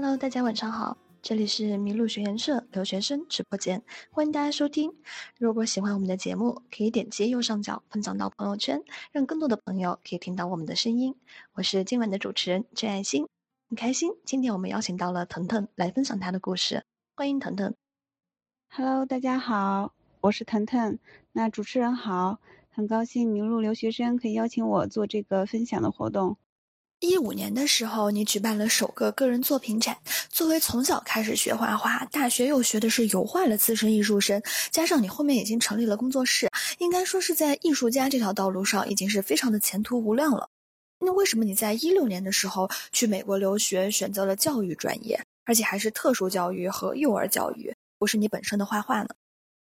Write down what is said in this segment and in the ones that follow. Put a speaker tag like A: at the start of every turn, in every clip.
A: Hello，大家晚上好，这里是麋鹿学研社留学生直播间，欢迎大家收听。如果喜欢我们的节目，可以点击右上角分享到朋友圈，让更多的朋友可以听到我们的声音。我是今晚的主持人郑爱心，很开心今天我们邀请到了腾腾来分享他的故事，欢迎腾腾。
B: Hello，大家好，我是腾腾。那主持人好，很高兴麋鹿留学生可以邀请我做这个分享的活动。
A: 一五年的时候，你举办了首个个人作品展。作为从小开始学画画，大学又学的是油画的资深艺术生，加上你后面已经成立了工作室，应该说是在艺术家这条道路上已经是非常的前途无量了。那为什么你在一六年的时候去美国留学，选择了教育专业，而且还是特殊教育和幼儿教育，不是你本身的画画呢？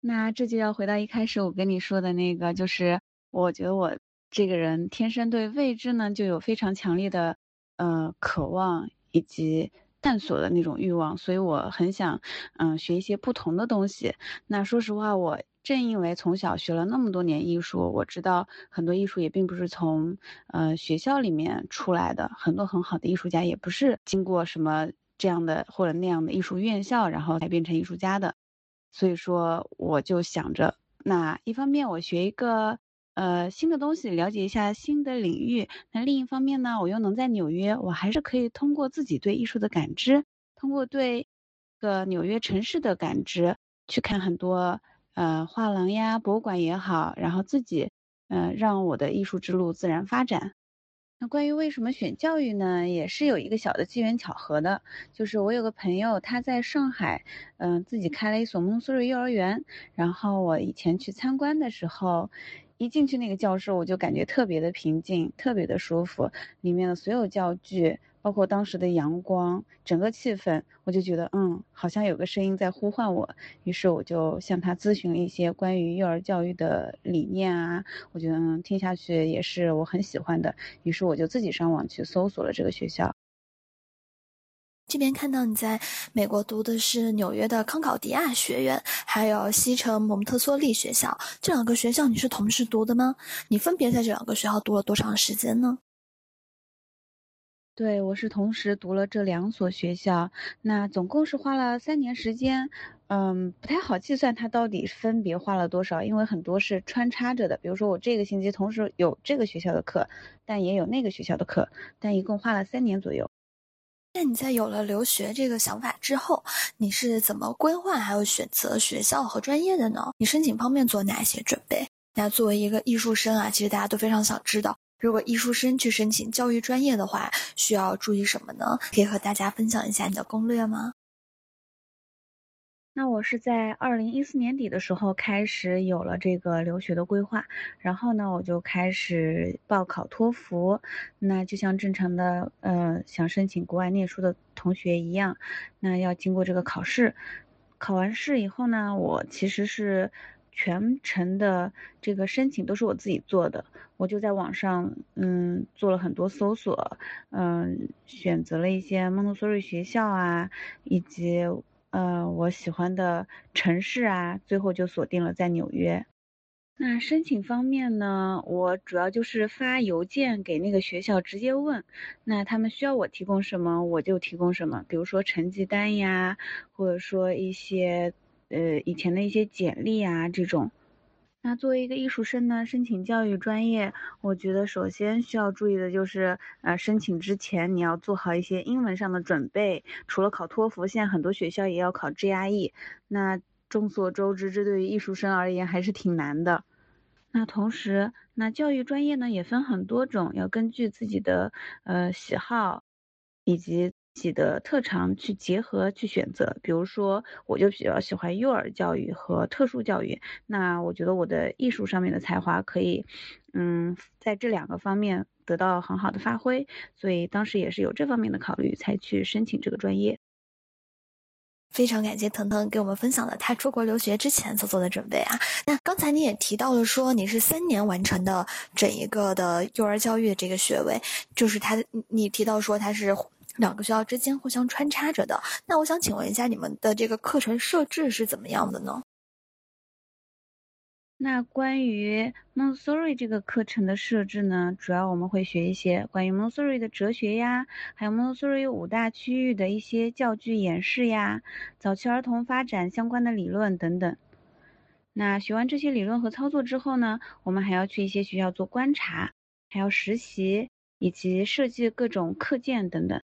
B: 那这就要回到一开始我跟你说的那个，就是我觉得我。这个人天生对未知呢就有非常强烈的，呃，渴望以及探索的那种欲望，所以我很想，嗯，学一些不同的东西。那说实话，我正因为从小学了那么多年艺术，我知道很多艺术也并不是从，呃，学校里面出来的，很多很好的艺术家也不是经过什么这样的或者那样的艺术院校，然后才变成艺术家的。所以说，我就想着，那一方面我学一个。呃，新的东西了解一下新的领域。那另一方面呢，我又能在纽约，我还是可以通过自己对艺术的感知，通过对个纽约城市的感知，去看很多呃画廊呀、博物馆也好，然后自己嗯让我的艺术之路自然发展。那关于为什么选教育呢，也是有一个小的机缘巧合的，就是我有个朋友他在上海，嗯自己开了一所蒙梭利幼儿园，然后我以前去参观的时候。一进去那个教室，我就感觉特别的平静，特别的舒服。里面的所有教具，包括当时的阳光，整个气氛，我就觉得，嗯，好像有个声音在呼唤我。于是我就向他咨询了一些关于幼儿教育的理念啊，我觉得，听下去也是我很喜欢的。于是我就自己上网去搜索了这个学校。
A: 这边看到你在美国读的是纽约的康考迪亚学院，还有西城蒙特梭利学校，这两个学校你是同时读的吗？你分别在这两个学校读了多长时间呢？
B: 对，我是同时读了这两所学校，那总共是花了三年时间，嗯，不太好计算它到底分别花了多少，因为很多是穿插着的，比如说我这个星期同时有这个学校的课，但也有那个学校的课，但一共花了三年左右。
A: 那你在有了留学这个想法之后，你是怎么规划还有选择学校和专业的呢？你申请方面做哪些准备？那作为一个艺术生啊，其实大家都非常想知道，如果艺术生去申请教育专业的话，需要注意什么呢？可以和大家分享一下你的攻略吗？
B: 那我是在二零一四年底的时候开始有了这个留学的规划，然后呢，我就开始报考托福。那就像正常的呃想申请国外念书的同学一样，那要经过这个考试。考完试以后呢，我其实是全程的这个申请都是我自己做的，我就在网上嗯做了很多搜索，嗯选择了一些蒙特梭利学校啊，以及。呃，我喜欢的城市啊，最后就锁定了在纽约。那申请方面呢，我主要就是发邮件给那个学校，直接问，那他们需要我提供什么，我就提供什么，比如说成绩单呀，或者说一些呃以前的一些简历啊这种。那作为一个艺术生呢，申请教育专业，我觉得首先需要注意的就是，呃，申请之前你要做好一些英文上的准备。除了考托福，现在很多学校也要考 GRE。那众所周知，这对于艺术生而言还是挺难的。那同时，那教育专业呢也分很多种，要根据自己的呃喜好以及。自己的特长去结合去选择，比如说，我就比较喜欢幼儿教育和特殊教育。那我觉得我的艺术上面的才华可以，嗯，在这两个方面得到很好的发挥。所以当时也是有这方面的考虑，才去申请这个专业。
A: 非常感谢腾腾给我们分享了他出国留学之前所做的准备啊。那刚才你也提到了说你是三年完成的整一个的幼儿教育的这个学位，就是他你提到说他是。两个学校之间互相穿插着的，那我想请问一下，你们的这个课程设置是怎么样的呢？
B: 那关于 Montessori 这个课程的设置呢，主要我们会学一些关于 Montessori 的哲学呀，还有 Montessori 五大区域的一些教具演示呀，早期儿童发展相关的理论等等。那学完这些理论和操作之后呢，我们还要去一些学校做观察，还要实习，以及设计各种课件等等。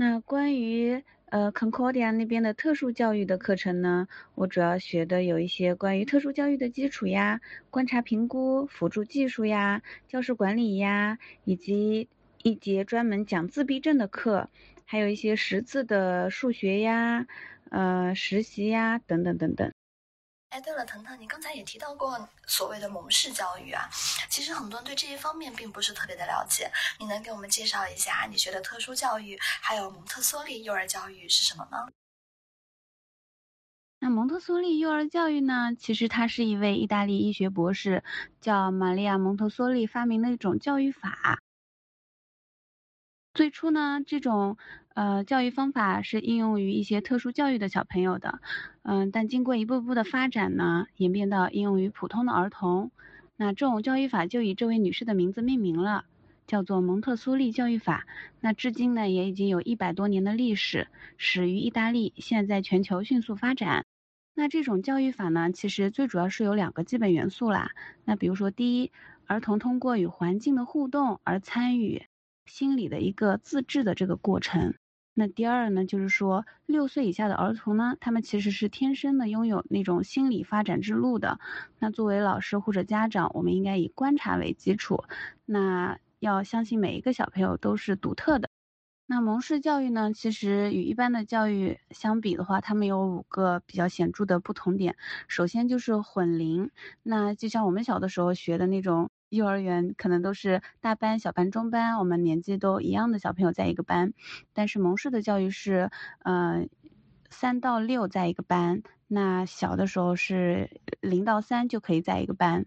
B: 那关于呃，Concordia 那边的特殊教育的课程呢，我主要学的有一些关于特殊教育的基础呀、观察评估、辅助技术呀、教室管理呀，以及一节专门讲自闭症的课，还有一些识字的数学呀、呃实习呀等等等等。
A: 哎，对了，腾腾，你刚才也提到过所谓的蒙氏教育啊，其实很多人对这一方面并不是特别的了解，你能给我们介绍一下你学的特殊教育，还有蒙特梭利幼儿教育是什么吗？
B: 那蒙特梭利幼儿教育呢，其实它是一位意大利医学博士叫玛利亚蒙特梭利发明的一种教育法。最初呢，这种呃教育方法是应用于一些特殊教育的小朋友的，嗯，但经过一步步的发展呢，演变到应用于普通的儿童。那这种教育法就以这位女士的名字命名了，叫做蒙特梭利教育法。那至今呢，也已经有一百多年的历史，始于意大利，现在全球迅速发展。那这种教育法呢，其实最主要是有两个基本元素啦。那比如说，第一，儿童通过与环境的互动而参与。心理的一个自治的这个过程。那第二呢，就是说六岁以下的儿童呢，他们其实是天生的拥有那种心理发展之路的。那作为老师或者家长，我们应该以观察为基础，那要相信每一个小朋友都是独特的。那蒙氏教育呢，其实与一般的教育相比的话，他们有五个比较显著的不同点。首先就是混龄，那就像我们小的时候学的那种。幼儿园可能都是大班、小班、中班，我们年纪都一样的小朋友在一个班。但是蒙氏的教育是，呃，三到六在一个班，那小的时候是零到三就可以在一个班。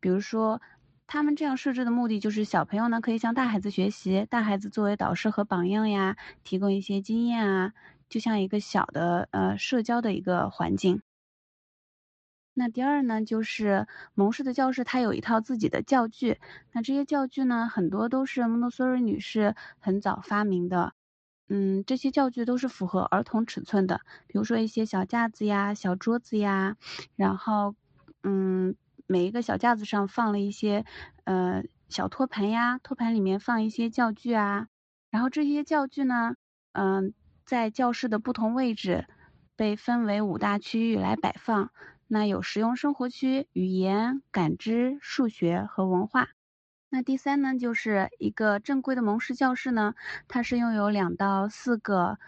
B: 比如说，他们这样设置的目的就是小朋友呢可以向大孩子学习，大孩子作为导师和榜样呀，提供一些经验啊，就像一个小的呃社交的一个环境。那第二呢，就是蒙氏的教室，它有一套自己的教具。那这些教具呢，很多都是蒙特梭利女士很早发明的。嗯，这些教具都是符合儿童尺寸的，比如说一些小架子呀、小桌子呀，然后，嗯，每一个小架子上放了一些呃小托盘呀，托盘里面放一些教具啊。然后这些教具呢，嗯，在教室的不同位置被分为五大区域来摆放。那有实用生活区、语言、感知、数学和文化。那第三呢，就是一个正规的蒙氏教室呢，它是拥有两到四个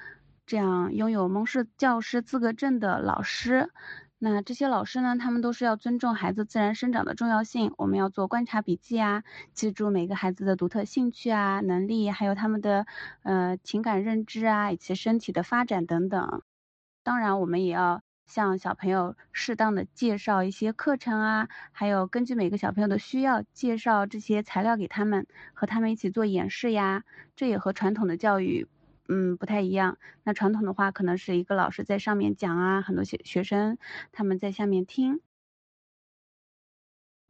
B: 这样拥有蒙氏教师资格证的老师。那这些老师呢，他们都是要尊重孩子自然生长的重要性，我们要做观察笔记啊，记住每个孩子的独特兴趣啊、能力，还有他们的呃情感认知啊，以及身体的发展等等。当然，我们也要。向小朋友适当的介绍一些课程啊，还有根据每个小朋友的需要介绍这些材料给他们，和他们一起做演示呀。这也和传统的教育，嗯，不太一样。那传统的话，可能是一个老师在上面讲啊，很多学学生他们在下面听。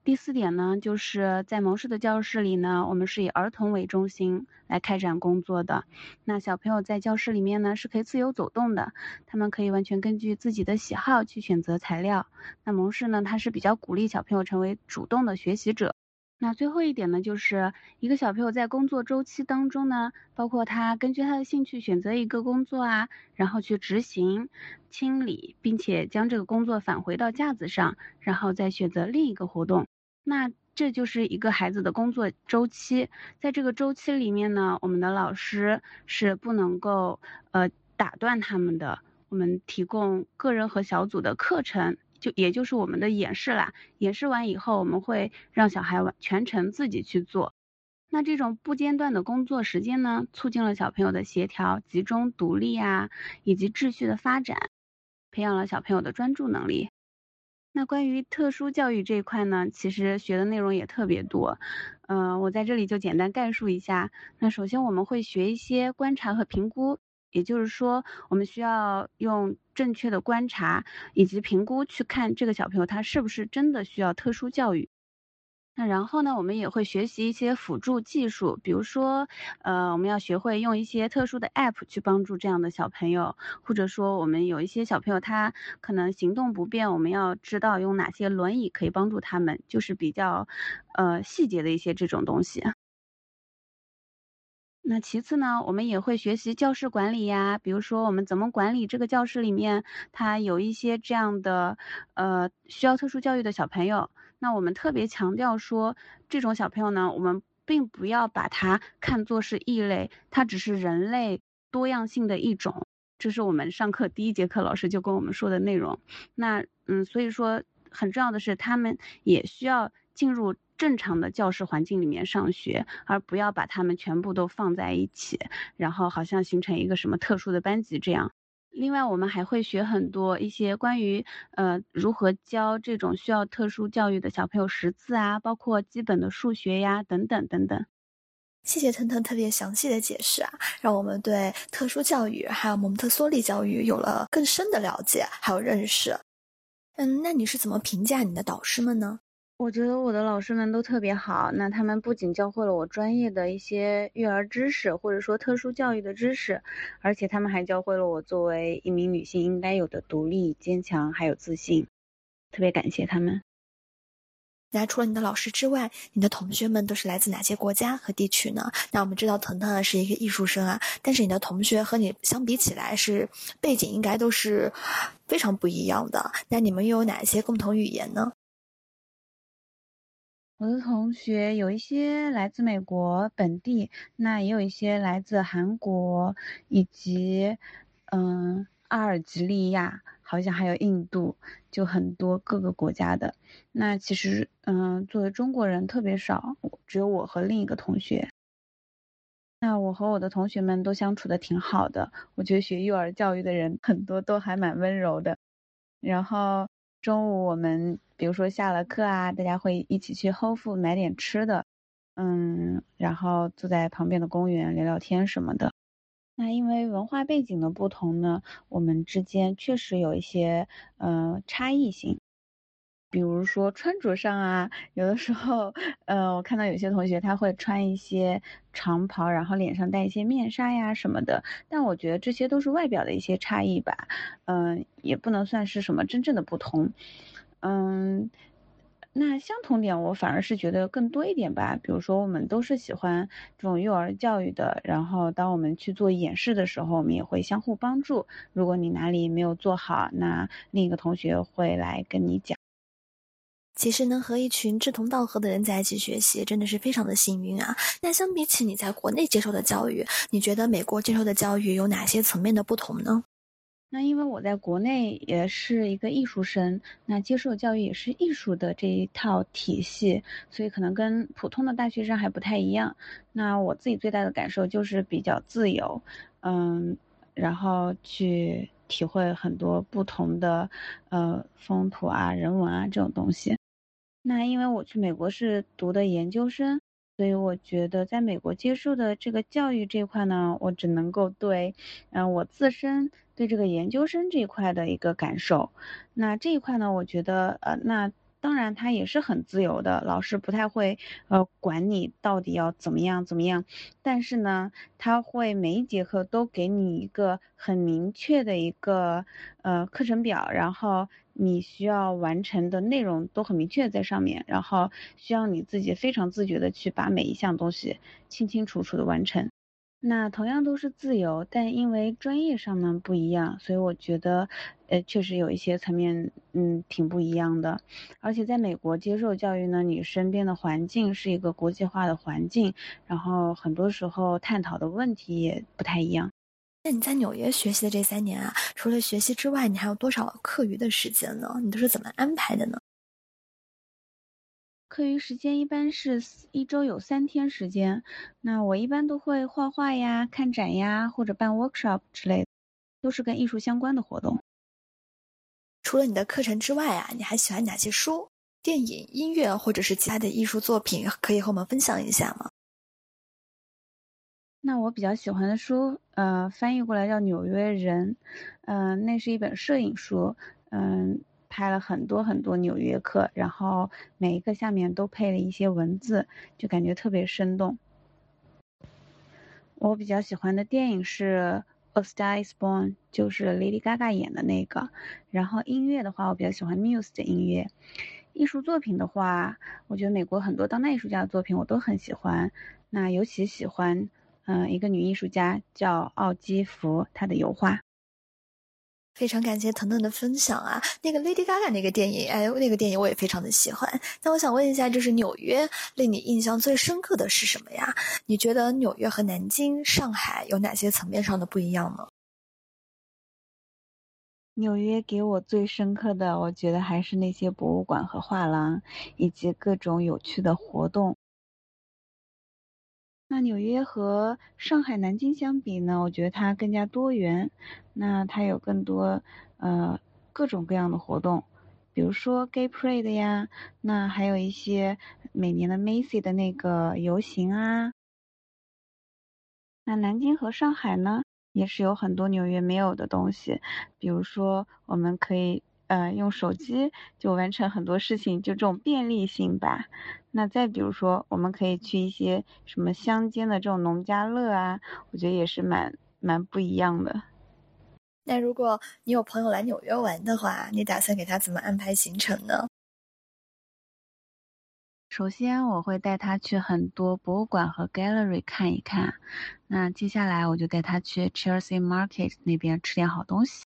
B: 第四点呢，就是在蒙氏的教室里呢，我们是以儿童为中心来开展工作的。那小朋友在教室里面呢，是可以自由走动的，他们可以完全根据自己的喜好去选择材料。那蒙氏呢，它是比较鼓励小朋友成为主动的学习者。那最后一点呢，就是一个小朋友在工作周期当中呢，包括他根据他的兴趣选择一个工作啊，然后去执行、清理，并且将这个工作返回到架子上，然后再选择另一个活动。那这就是一个孩子的工作周期，在这个周期里面呢，我们的老师是不能够呃打断他们的。我们提供个人和小组的课程，就也就是我们的演示啦。演示完以后，我们会让小孩完全程自己去做。那这种不间断的工作时间呢，促进了小朋友的协调、集中、独立啊，以及秩序的发展，培养了小朋友的专注能力。那关于特殊教育这一块呢，其实学的内容也特别多，嗯，我在这里就简单概述一下。那首先我们会学一些观察和评估，也就是说，我们需要用正确的观察以及评估去看这个小朋友他是不是真的需要特殊教育。那然后呢，我们也会学习一些辅助技术，比如说，呃，我们要学会用一些特殊的 App 去帮助这样的小朋友，或者说我们有一些小朋友他可能行动不便，我们要知道用哪些轮椅可以帮助他们，就是比较，呃，细节的一些这种东西。那其次呢，我们也会学习教室管理呀，比如说我们怎么管理这个教室里面，他有一些这样的，呃，需要特殊教育的小朋友。那我们特别强调说，这种小朋友呢，我们并不要把他看作是异类，他只是人类多样性的一种。这是我们上课第一节课老师就跟我们说的内容。那嗯，所以说很重要的是，他们也需要进入正常的教室环境里面上学，而不要把他们全部都放在一起，然后好像形成一个什么特殊的班级这样。另外，我们还会学很多一些关于呃如何教这种需要特殊教育的小朋友识字啊，包括基本的数学呀等等等等。
A: 谢谢腾腾特别详细的解释啊，让我们对特殊教育还有蒙特梭利教育有了更深的了解还有认识。嗯，那你是怎么评价你的导师们呢？
B: 我觉得我的老师们都特别好，那他们不仅教会了我专业的一些育儿知识，或者说特殊教育的知识，而且他们还教会了我作为一名女性应该有的独立、坚强还有自信。特别感谢他们。
A: 那除了你的老师之外，你的同学们都是来自哪些国家和地区呢？那我们知道腾腾是一个艺术生啊，但是你的同学和你相比起来，是背景应该都是非常不一样的。那你们又有哪些共同语言呢？
B: 我的同学有一些来自美国本地，那也有一些来自韩国，以及嗯阿尔及利亚，好像还有印度，就很多各个国家的。那其实嗯作为中国人特别少，只有我和另一个同学。那我和我的同学们都相处的挺好的，我觉得学幼儿教育的人很多都还蛮温柔的。然后中午我们。比如说下了课啊，大家会一起去后附买点吃的，嗯，然后坐在旁边的公园聊聊天什么的。那因为文化背景的不同呢，我们之间确实有一些呃差异性。比如说穿着上啊，有的时候，呃，我看到有些同学他会穿一些长袍，然后脸上戴一些面纱呀什么的。但我觉得这些都是外表的一些差异吧，嗯，也不能算是什么真正的不同。嗯，那相同点我反而是觉得更多一点吧。比如说，我们都是喜欢这种幼儿教育的，然后当我们去做演示的时候，我们也会相互帮助。如果你哪里没有做好，那另一个同学会来跟你讲。
A: 其实能和一群志同道合的人在一起学习，真的是非常的幸运啊。那相比起你在国内接受的教育，你觉得美国接受的教育有哪些层面的不同呢？
B: 那因为我在国内也是一个艺术生，那接受教育也是艺术的这一套体系，所以可能跟普通的大学生还不太一样。那我自己最大的感受就是比较自由，嗯，然后去体会很多不同的呃风土啊、人文啊这种东西。那因为我去美国是读的研究生，所以我觉得在美国接受的这个教育这一块呢，我只能够对嗯我自身。对这个研究生这一块的一个感受，那这一块呢，我觉得呃，那当然他也是很自由的，老师不太会呃管你到底要怎么样怎么样，但是呢，他会每一节课都给你一个很明确的一个呃课程表，然后你需要完成的内容都很明确在上面，然后需要你自己非常自觉的去把每一项东西清清楚楚的完成。那同样都是自由，但因为专业上呢不一样，所以我觉得，呃，确实有一些层面，嗯，挺不一样的。而且在美国接受教育呢，你身边的环境是一个国际化的环境，然后很多时候探讨的问题也不太一样。
A: 那你在纽约学习的这三年啊，除了学习之外，你还有多少课余的时间呢？你都是怎么安排的呢？
B: 课余时间一般是一周有三天时间，那我一般都会画画呀、看展呀，或者办 workshop 之类的，都是跟艺术相关的活动。
A: 除了你的课程之外啊，你还喜欢哪些书、电影、音乐或者是其他的艺术作品？可以和我们分享一下吗？
B: 那我比较喜欢的书，呃，翻译过来叫《纽约人》，嗯，那是一本摄影书，嗯，拍了很多很多纽约客，然后每一个下面都配了一些文字，就感觉特别生动。我比较喜欢的电影是《A Star Is Born》，就是 Lady Gaga 演的那个。然后音乐的话，我比较喜欢 Muse 的音乐。艺术作品的话，我觉得美国很多当代艺术家的作品我都很喜欢。那尤其喜欢。嗯，一个女艺术家叫奥基弗，她的油画。
A: 非常感谢腾腾的分享啊！那个 Lady Gaga 那个电影，哎，那个电影我也非常的喜欢。那我想问一下，就是纽约令你印象最深刻的是什么呀？你觉得纽约和南京、上海有哪些层面上的不一样呢？
B: 纽约给我最深刻的，我觉得还是那些博物馆和画廊，以及各种有趣的活动。那纽约和上海、南京相比呢？我觉得它更加多元。那它有更多呃各种各样的活动，比如说 Gay Parade 呀，那还有一些每年的 Macy 的那个游行啊。那南京和上海呢，也是有很多纽约没有的东西，比如说我们可以。呃，用手机就完成很多事情，就这种便利性吧。那再比如说，我们可以去一些什么乡间的这种农家乐啊，我觉得也是蛮蛮不一样的。
A: 那如果你有朋友来纽约玩的话，你打算给他怎么安排行程呢？
B: 首先，我会带他去很多博物馆和 gallery 看一看。那接下来，我就带他去 Chelsea Market 那边吃点好东西。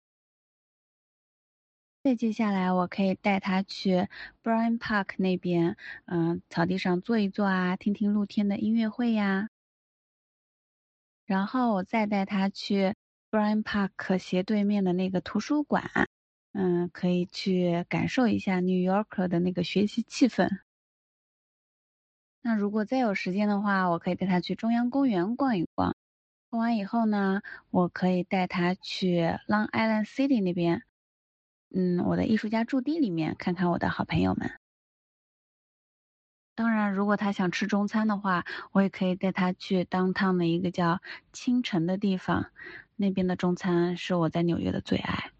B: 再接下来，我可以带他去 Bryant Park 那边，嗯，草地上坐一坐啊，听听露天的音乐会呀。然后我再带他去 Bryant Park 斜对面的那个图书馆，嗯，可以去感受一下 New Yorker 的那个学习气氛。那如果再有时间的话，我可以带他去中央公园逛一逛。逛完以后呢，我可以带他去 Long Island City 那边。嗯，我的艺术家驻地里面看看我的好朋友们。当然，如果他想吃中餐的话，我也可以带他去当趟的一个叫清晨的地方，那边的中餐是我在纽约的最爱。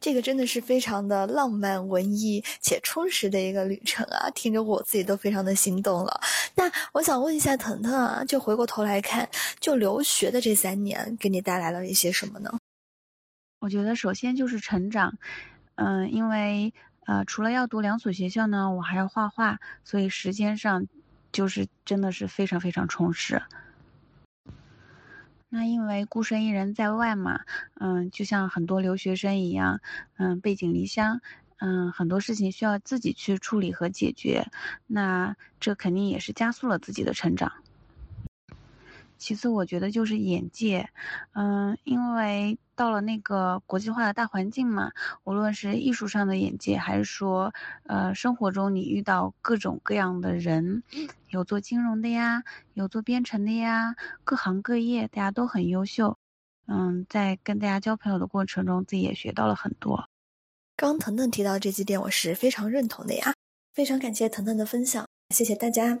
A: 这个真的是非常的浪漫、文艺且充实的一个旅程啊！听着我自己都非常的心动了。那我想问一下腾腾啊，就回过头来看，就留学的这三年，给你带来了一些什么呢？
B: 我觉得首先就是成长，嗯，因为呃，除了要读两所学校呢，我还要画画，所以时间上就是真的是非常非常充实。那因为孤身一人在外嘛，嗯，就像很多留学生一样，嗯，背井离乡，嗯，很多事情需要自己去处理和解决，那这肯定也是加速了自己的成长。其次，我觉得就是眼界，嗯，因为到了那个国际化的大环境嘛，无论是艺术上的眼界，还是说，呃，生活中你遇到各种各样的人，有做金融的呀，有做编程的呀，各行各业，大家都很优秀，嗯，在跟大家交朋友的过程中，自己也学到了很多。
A: 刚腾腾提到这几点，我是非常认同的呀，非常感谢腾腾的分享，谢谢大家。